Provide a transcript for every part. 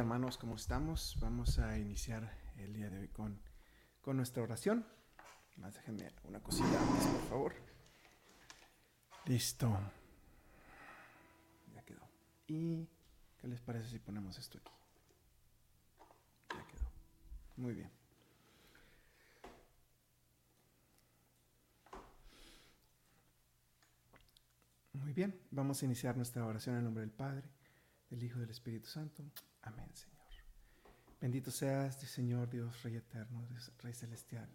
Hermanos, ¿cómo estamos? Vamos a iniciar el día de hoy con, con nuestra oración. Más déjenme una cosita por favor. Listo. Ya quedó. ¿Y qué les parece si ponemos esto aquí? Ya quedó. Muy bien. Muy bien, vamos a iniciar nuestra oración en nombre del Padre, del Hijo y del Espíritu Santo. Amén, Señor. Bendito seas, Señor Dios, Rey eterno, Rey celestial.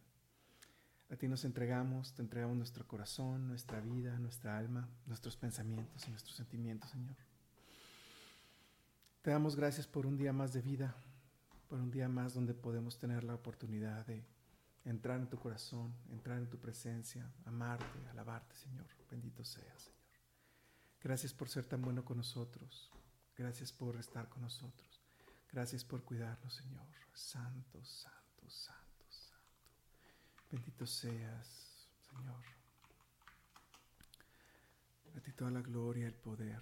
A ti nos entregamos, te entregamos nuestro corazón, nuestra vida, nuestra alma, nuestros pensamientos y nuestros sentimientos, Señor. Te damos gracias por un día más de vida, por un día más donde podemos tener la oportunidad de entrar en tu corazón, entrar en tu presencia, amarte, alabarte, Señor. Bendito seas, Señor. Gracias por ser tan bueno con nosotros. Gracias por estar con nosotros. Gracias por cuidarnos, Señor. Santo, santo, santo, santo. Bendito seas, Señor. A ti toda la gloria, el poder,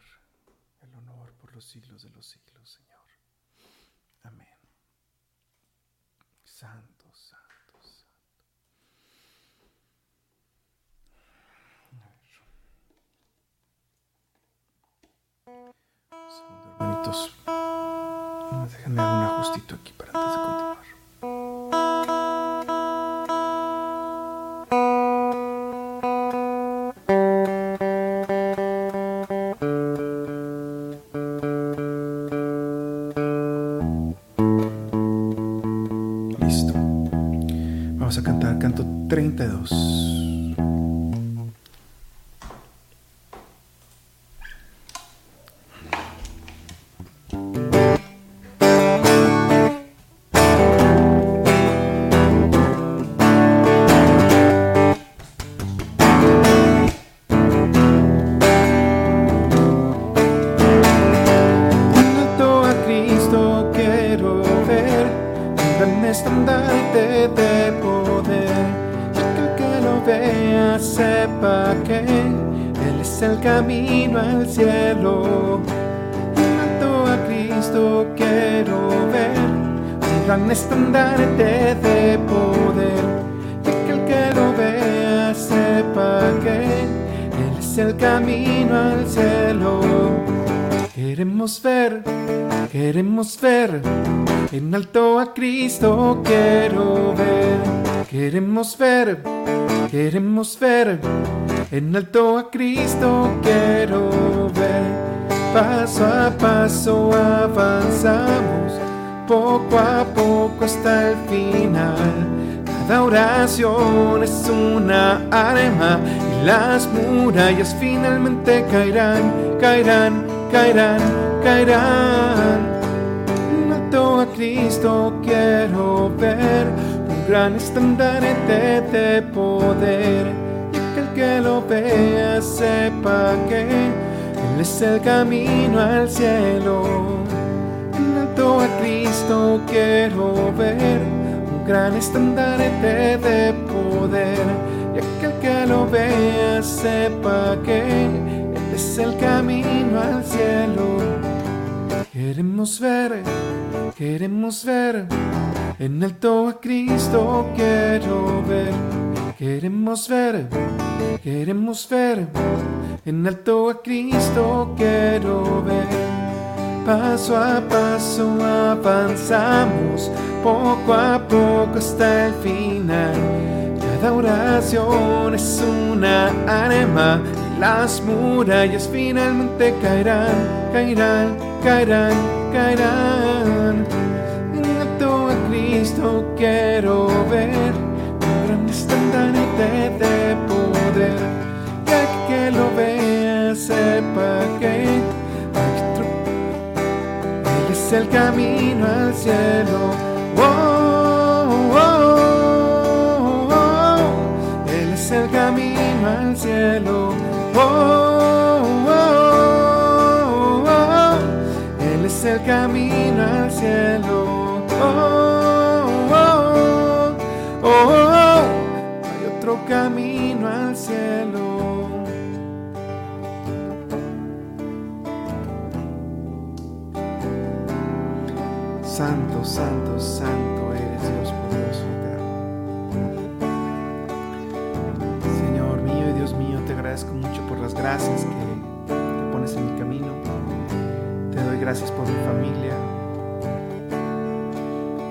el honor por los siglos de los siglos, Señor. Amén. Santo, santo, santo. Segundo, hermanitos. Déjenme hacer un ajustito aquí para antes de continuar. Que Él es el camino al cielo. En alto a Cristo quiero ver, un gran estandarte de poder. Y que el que lo vea sepa que Él es el camino al cielo. Queremos ver, queremos ver, en alto a Cristo quiero ver. Queremos ver, queremos ver, en alto a Cristo quiero ver. Paso a paso avanzamos, poco a poco hasta el final. Cada oración es una arma y las murallas finalmente caerán, caerán, caerán, caerán. En alto a Cristo quiero ver un gran estandarte de poder y que el que lo vea sepa que Él es el camino al cielo. En alto a Cristo quiero ver un gran estandarte de poder y aquel que lo vea sepa que Él es el camino al cielo. Queremos ver, queremos ver, en alto a Cristo quiero ver. Queremos ver, queremos ver, en alto a Cristo quiero ver. Paso a paso avanzamos, poco a poco hasta el final. Cada oración es una arma y las murallas finalmente caerán, caerán, caerán, caerán. Cristo quiero ver un gran estandarte de poder. Ya que lo vea, sepa que él es el camino al cielo. Oh, oh, oh, oh. Él es el camino al cielo. Oh, oh, oh, oh. Él es el camino al cielo. Hay otro camino al cielo. santo, santo, santo eres Dios poderoso y Señor mío y Dios mío, te agradezco mucho por las gracias que, que pones en mi camino. Te doy gracias por mi familia,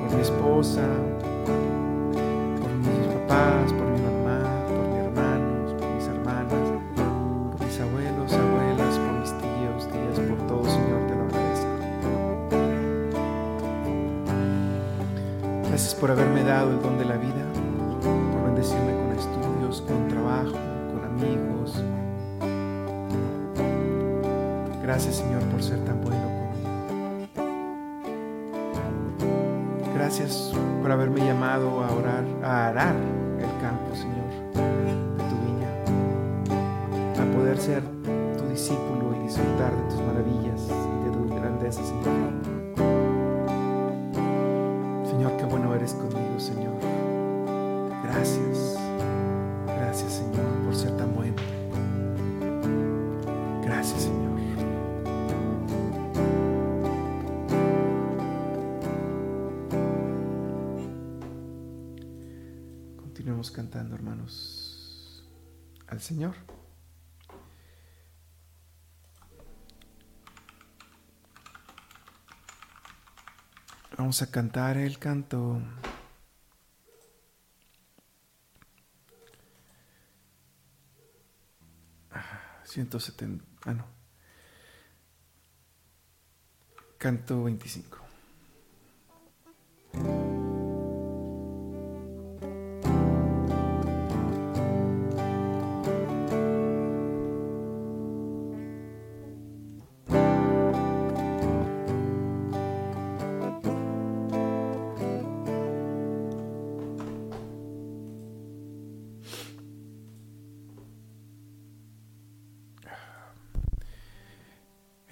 por mi esposa, poder ser tu discípulo y disfrutar de tus maravillas y de tu grandeza, Señor. Señor, qué bueno eres conmigo, Señor. Gracias, gracias, Señor, por ser tan bueno. Gracias, Señor. Continuemos cantando, hermanos, al Señor. Vamos a cantar el canto. Ciento setenta. Ah, no. Canto 25.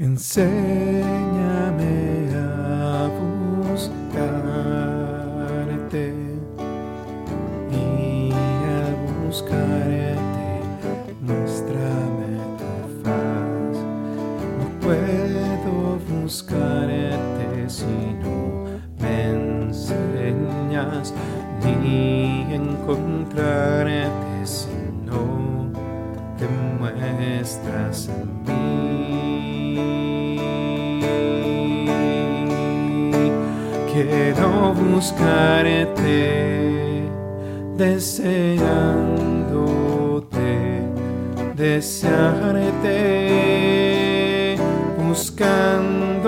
Enséñame a buscarte y al buscarte muéstrame tu faz. No puedo buscarte si no me enseñas ni encontrarte si no te muestras en mí. Quiero buscarte, deseándote, desearte, buscándote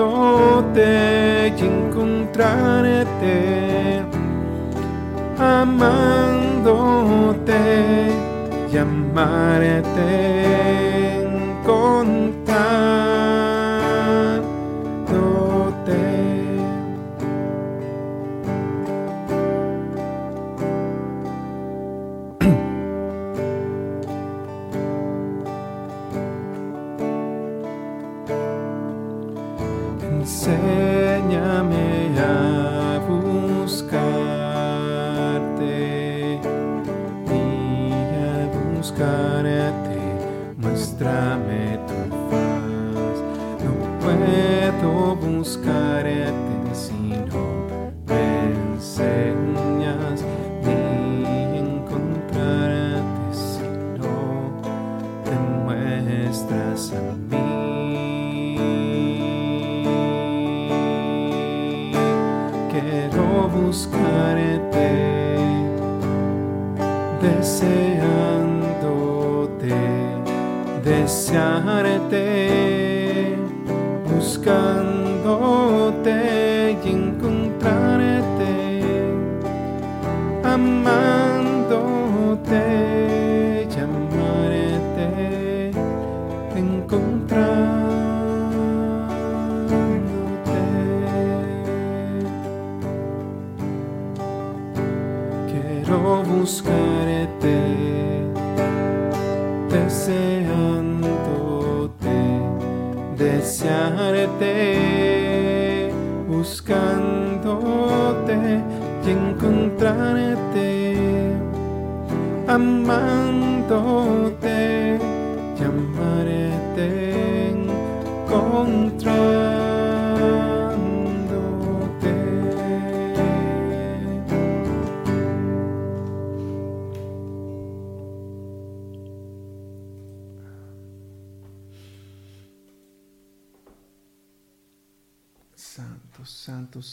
y encontrarte, amándote y amarte, desearte, buscándote buscándote y encontrarte, amándote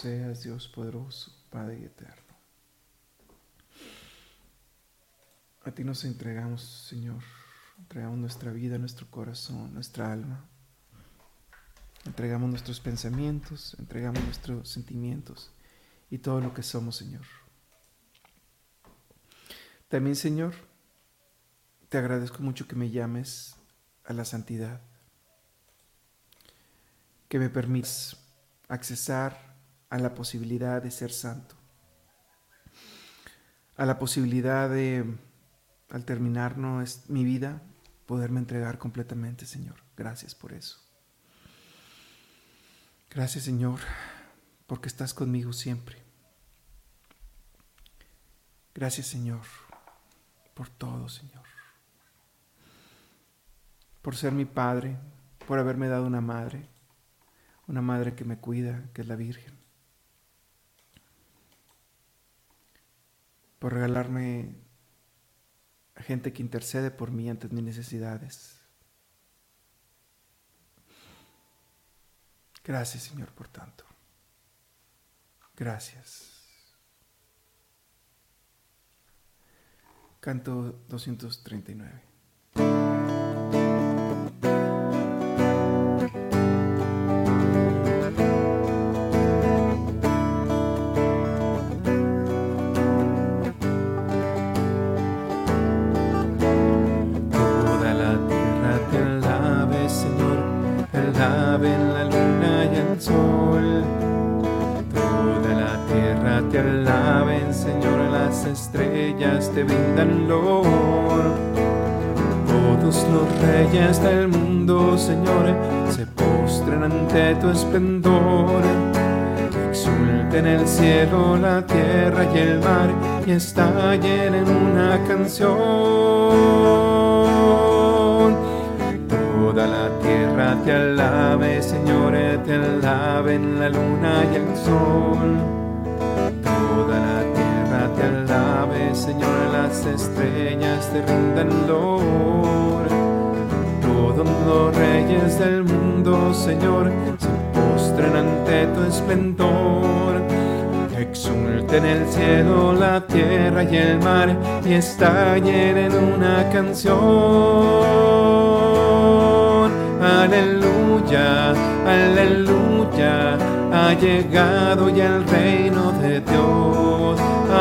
seas Dios poderoso, Padre eterno. A ti nos entregamos, Señor, entregamos nuestra vida, nuestro corazón, nuestra alma. Entregamos nuestros pensamientos, entregamos nuestros sentimientos y todo lo que somos, Señor. También, Señor, te agradezco mucho que me llames a la santidad, que me permitas accesar a la posibilidad de ser santo, a la posibilidad de, al terminar mi vida, poderme entregar completamente, Señor. Gracias por eso. Gracias, Señor, porque estás conmigo siempre. Gracias, Señor, por todo, Señor. Por ser mi Padre, por haberme dado una madre, una madre que me cuida, que es la Virgen. Por regalarme gente que intercede por mí ante mis necesidades. Gracias Señor por tanto. Gracias. Canto 239. Te brindan lor. Todos los reyes del mundo, Señor, se postren ante tu esplendor. Exulten el cielo, la tierra y el mar y estallen en una canción. Toda la tierra te alabe, Señor, te alaben la luna y el sol te Señor, las estrellas te rindan lor. Todos los reyes del mundo, Señor, se postren ante tu esplendor. Exulten el cielo, la tierra y el mar y estallen en una canción. Aleluya, aleluya, ha llegado ya el reino de Dios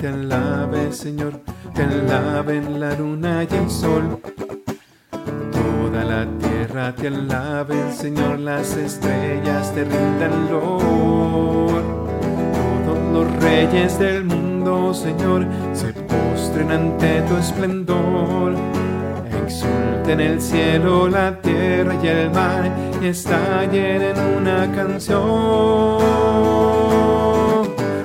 Te alabe, Señor, te alaben la luna y el sol. Toda la tierra te alabe, Señor, las estrellas te rindan lor. Todos los reyes del mundo, Señor, se postren ante tu esplendor. Exulten el cielo, la tierra y el mar y estallen en una canción.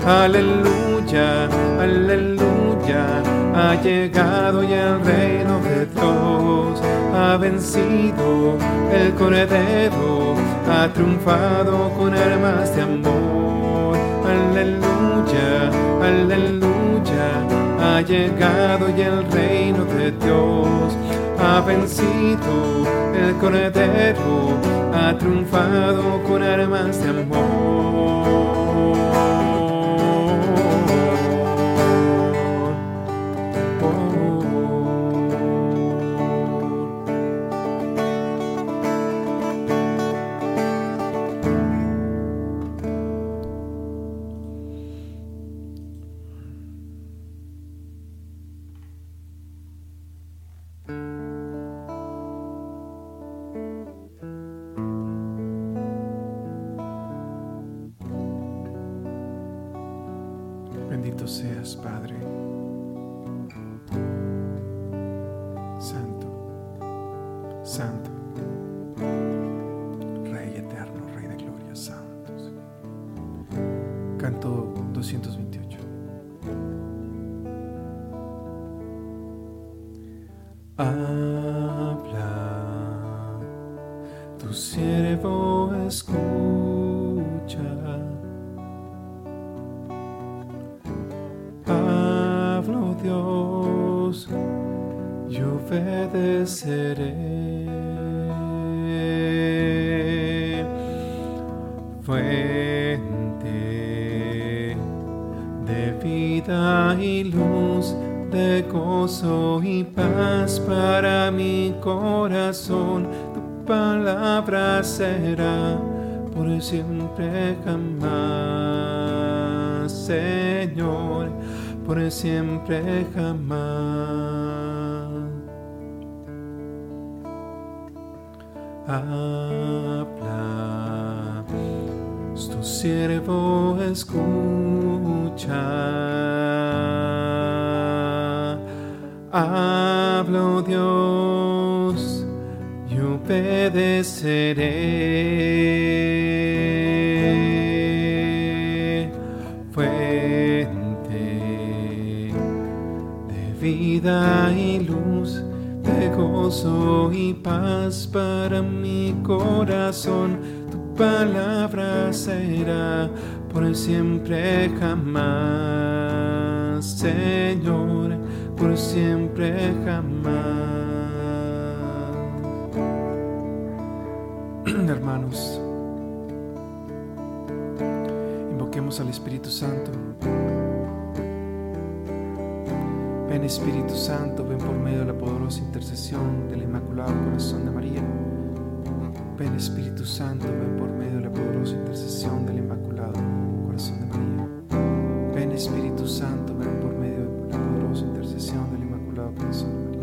Aleluya aleluya, ha llegado ya el reino de Dios, ha vencido el cordero, ha triunfado con armas de amor, aleluya, aleluya, ha llegado ya el reino de Dios, ha vencido el cordero, ha triunfado con armas de amor. canto 220. Siempre jamás. Habla, tu siervo escucha hablo Dios y obedeceré. Vida y luz, de gozo y paz para mi corazón. Tu palabra será por siempre jamás, Señor por siempre jamás. Ven Espíritu Santo, ven por medio de la poderosa intercesión del Inmaculado Corazón de María. Ven Espíritu Santo, ven por medio de la poderosa intercesión del Inmaculado Corazón de María. Ven Espíritu Santo, ven por medio de la poderosa intercesión del Inmaculado Corazón de María.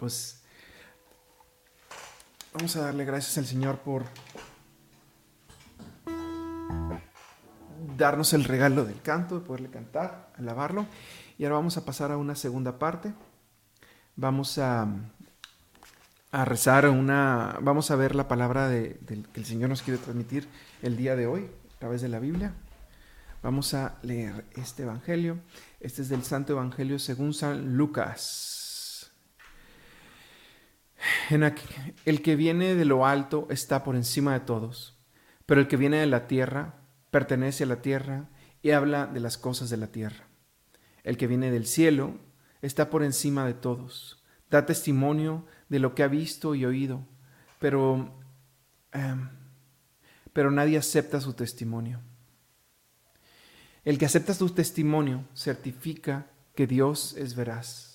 Pues vamos a darle gracias al Señor por darnos el regalo del canto, de poderle cantar, alabarlo. Y ahora vamos a pasar a una segunda parte. Vamos a, rezar una, vamos a ver la palabra de, que el Señor nos quiere transmitir el día de hoy a través de la Biblia. Vamos a leer este Evangelio. Este es del Santo Evangelio según San Lucas. El que viene de lo alto está por encima de todos, pero el que viene de la tierra pertenece a la tierra y habla de las cosas de la tierra. El que viene del cielo está por encima de todos, da testimonio de lo que ha visto y oído, pero, em, pero nadie acepta su testimonio. El que acepta su testimonio certifica que Dios es veraz.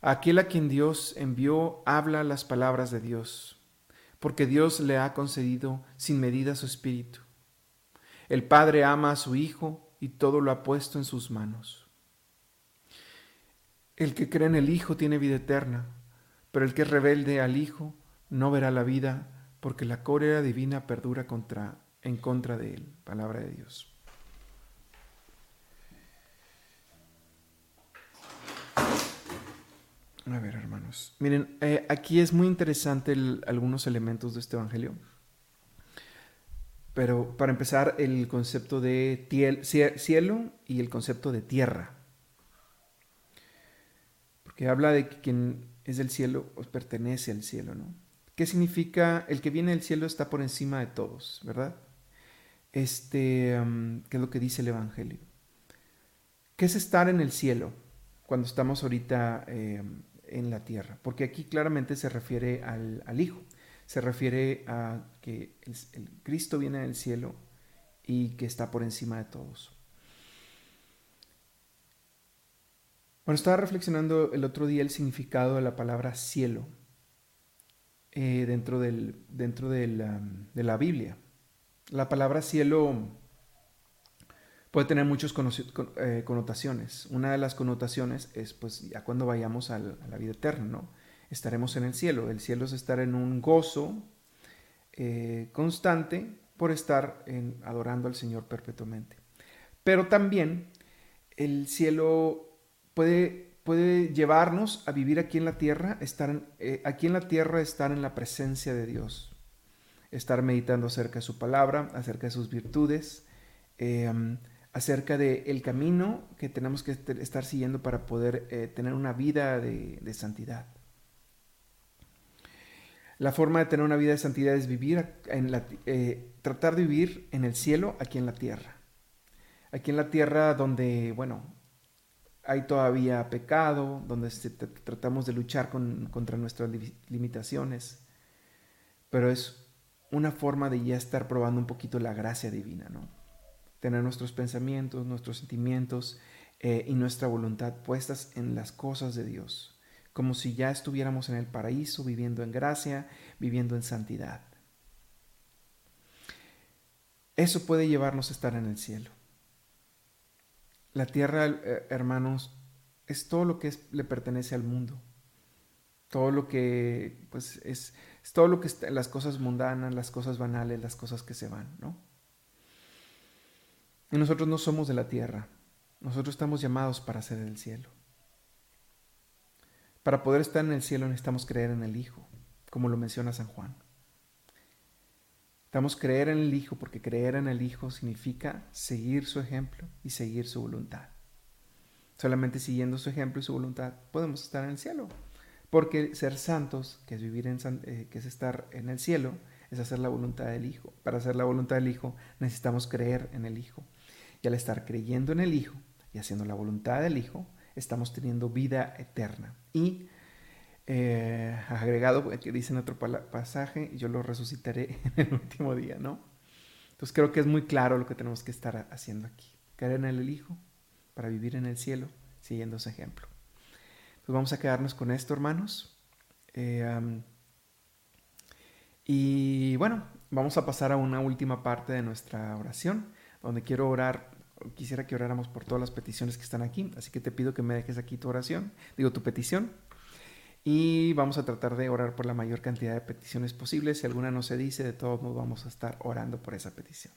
Aquel a quien Dios envió habla las palabras de Dios, porque Dios le ha concedido sin medida su espíritu. El Padre ama a su Hijo y todo lo ha puesto en sus manos. El que cree en el Hijo tiene vida eterna, pero el que es rebelde al Hijo no verá la vida, porque la cólera divina perdura en contra de él. Palabra de Dios. A ver, hermanos. Miren, eh, aquí es muy interesante algunos elementos de este Evangelio. Pero para empezar, el concepto de cielo y el concepto de tierra. Porque habla de que quien es del cielo os pertenece al cielo, ¿no? ¿Qué significa el que viene del cielo está por encima de todos, verdad? Este, ¿qué es lo que dice el Evangelio? ¿Qué es estar en el cielo cuando estamos ahorita em, en la tierra? Porque aquí claramente se refiere al, Hijo, se refiere a que el, Cristo viene del cielo y que está por encima de todos. Bueno, estaba reflexionando el otro día el significado de la palabra cielo eh, dentro, del, dentro de la Biblia. La palabra cielo puede tener muchas eh, connotaciones. Una de las connotaciones es pues ya cuando vayamos a la vida eterna, ¿no? Estaremos en el cielo. El cielo es estar en un gozo eh, constante por estar adorando al Señor perpetuamente. Pero también el cielo puede, puede llevarnos a vivir aquí en la tierra, estar eh, aquí en la tierra, estar en la presencia de Dios, estar meditando acerca de su palabra, acerca de sus virtudes, acerca del el camino que tenemos que estar siguiendo para poder eh, tener una vida de, santidad. La forma de tener una vida de santidad es vivir en la, eh, tratar de vivir en el cielo, aquí en la tierra. Aquí en la tierra donde, bueno, hay todavía pecado, donde tratamos de luchar contra nuestras limitaciones, pero es una forma de ya estar probando un poquito la gracia divina, ¿no? Tener nuestros pensamientos, nuestros sentimientos eh, y nuestra voluntad puestas en las cosas de Dios, como si ya estuviéramos en el paraíso, viviendo en gracia, viviendo en santidad. Eso puede llevarnos a estar en el cielo. La tierra, eh, hermanos, es todo lo que le pertenece al mundo. Todo lo que, pues, es, es todo lo que las cosas mundanas, las cosas banales, las cosas que se van, ¿no? Y nosotros no somos de la tierra. Nosotros estamos llamados para ser del cielo. Para poder estar en el cielo necesitamos creer en el Hijo, como lo menciona San Juan. Necesitamos creer en el Hijo porque creer en el Hijo significa seguir su ejemplo y seguir su voluntad. Solamente siguiendo su ejemplo y su voluntad podemos estar en el cielo. Porque ser santos, que es vivir en eh, que es estar en el cielo, es hacer la voluntad del Hijo. Para hacer la voluntad del Hijo necesitamos creer en el Hijo. Y al estar creyendo en el Hijo y haciendo la voluntad del Hijo, estamos teniendo vida eterna. Y eh, agregado, que dice en otro pasaje, yo lo resucitaré en el último día, ¿no? Entonces creo que es muy claro lo que tenemos que estar haciendo aquí. Creer en el Hijo para vivir en el cielo, siguiendo ese ejemplo. Pues vamos a quedarnos con esto, hermanos. Eh, y bueno, vamos a pasar a una última parte de nuestra oración donde quiero orar, quisiera que oráramos por todas las peticiones que están aquí, así que te pido que me dejes aquí tu oración, digo tu petición, y vamos a tratar de orar por la mayor cantidad de peticiones posibles. Si alguna no se dice, de todos modos vamos a estar orando por esa petición.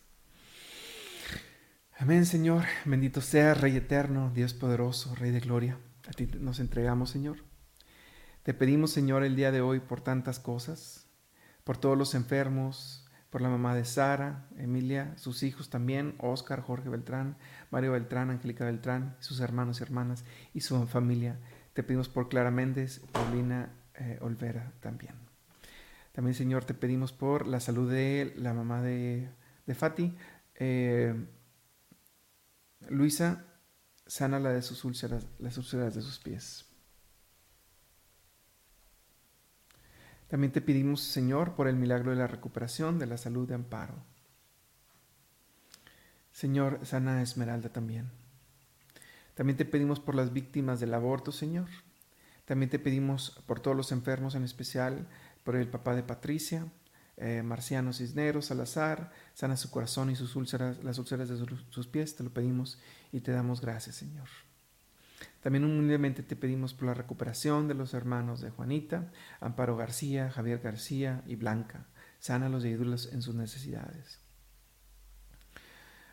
Amén, Señor. Bendito sea, Rey eterno, Dios poderoso, Rey de gloria. A ti nos entregamos, Señor. Te pedimos, Señor, el día de hoy por tantas cosas, por todos los enfermos, por la mamá de Sara, Emilia, sus hijos también, Oscar, Jorge Beltrán, Mario Beltrán, Angélica Beltrán, sus hermanos y hermanas y su familia. Te pedimos por Clara Méndez, Paulina eh, Olvera también. También, Señor, te pedimos por la salud de la mamá de, Fati. Eh, Luisa, sana la de sus úlceras, las úlceras de sus pies. También te pedimos, Señor, por el milagro de la recuperación de la salud de Amparo. Señor, sana Esmeralda también. También te pedimos por las víctimas del aborto, Señor. También te pedimos por todos los enfermos, en especial por el papá de Patricia, eh, Marciano Cisneros, Salazar. Sana su corazón y sus úlceras, las úlceras de sus pies. Te lo pedimos y te damos gracias, Señor. También humildemente te pedimos por la recuperación de los hermanos de Juanita, Amparo García, Javier García y Blanca. Sánalos y ayúdalos en sus necesidades.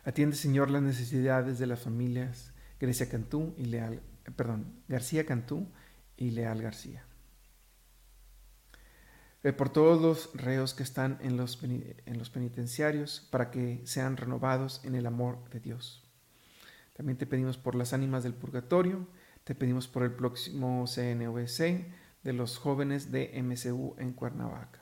Atiende, Señor, las necesidades de las familias Grecia Cantú y Leal, perdón, García Cantú y Leal García. Eh, por todos los reos que están en los penitenciarios para que sean renovados en el amor de Dios. También te pedimos por las ánimas del purgatorio, te pedimos por el próximo CNVC de los jóvenes de MCU en Cuernavaca.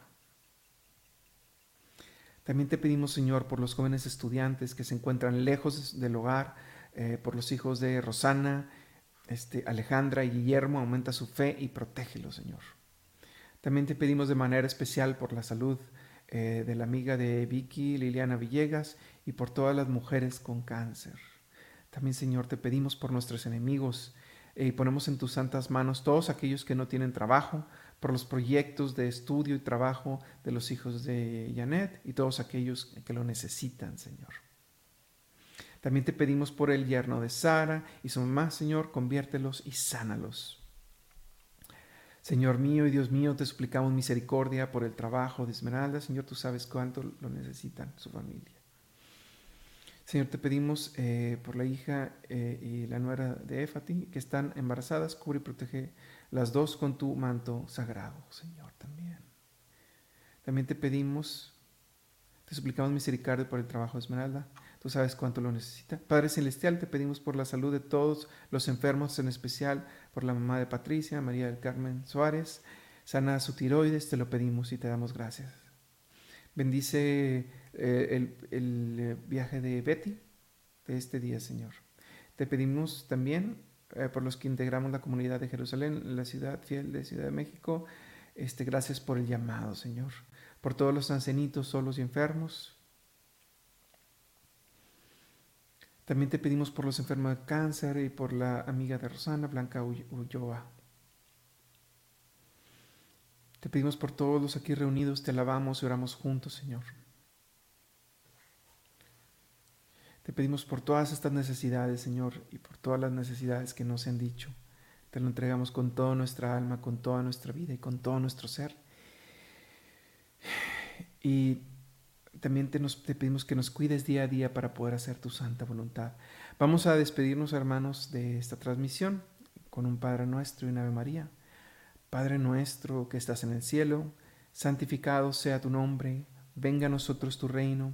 También te pedimos, Señor, por los jóvenes estudiantes que se encuentran lejos del hogar, eh, por los hijos de Rosana, este, Alejandra y Guillermo, aumenta su fe y protégelos, Señor. También te pedimos de manera especial por la salud eh, de la amiga de Vicky, Liliana Villegas, y por todas las mujeres con cáncer. También, Señor, te pedimos por nuestros enemigos y ponemos en tus santas manos todos aquellos que no tienen trabajo, por los proyectos de estudio y trabajo de los hijos de Janet y todos aquellos que lo necesitan, Señor. También te pedimos por el yerno de Sara y su mamá, Señor, conviértelos y sánalos. Señor mío y Dios mío, te suplicamos misericordia por el trabajo de Esmeralda. Señor, tú sabes cuánto lo necesitan su familia. Señor, te pedimos eh, por la hija eh, y la nuera de Éfati que están embarazadas, cubre y protege las dos con tu manto sagrado, Señor, también. También te pedimos, te suplicamos misericordia por el trabajo de Esmeralda. Tú sabes cuánto lo necesita. Padre Celestial, te pedimos por la salud de todos los enfermos, en especial por la mamá de Patricia, María del Carmen Suárez. Sana su tiroides, te lo pedimos y te damos gracias. Bendice eh, el, eh, viaje de Betty de este día, Señor. Te pedimos también eh, por los que integramos la comunidad de Jerusalén, la ciudad fiel de Ciudad de México, este, gracias por el llamado, Señor. Por todos los ancianitos solos y enfermos. También te pedimos por los enfermos de cáncer y por la amiga de Rosana, Blanca Ulloa. Te pedimos por todos los aquí reunidos, te alabamos y oramos juntos, Señor. Te pedimos por todas estas necesidades, Señor, y por todas las necesidades que nos han dicho. Te lo entregamos con toda nuestra alma, con toda nuestra vida y con todo nuestro ser. Y también te, pedimos que nos cuides día a día para poder hacer tu santa voluntad. Vamos a despedirnos, hermanos, de esta transmisión con un Padre nuestro y una Ave María. Padre nuestro que estás en el cielo, santificado sea tu nombre, venga a nosotros tu reino,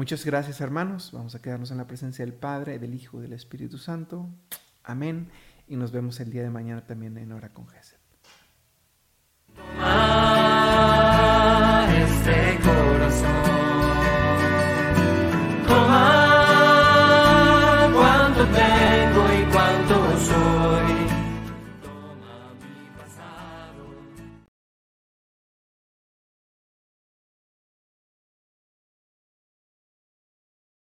Muchas gracias hermanos, vamos a quedarnos en la presencia del Padre, del Hijo y del Espíritu Santo. Amén. Y nos vemos el día de mañana también en Hora con Jesús.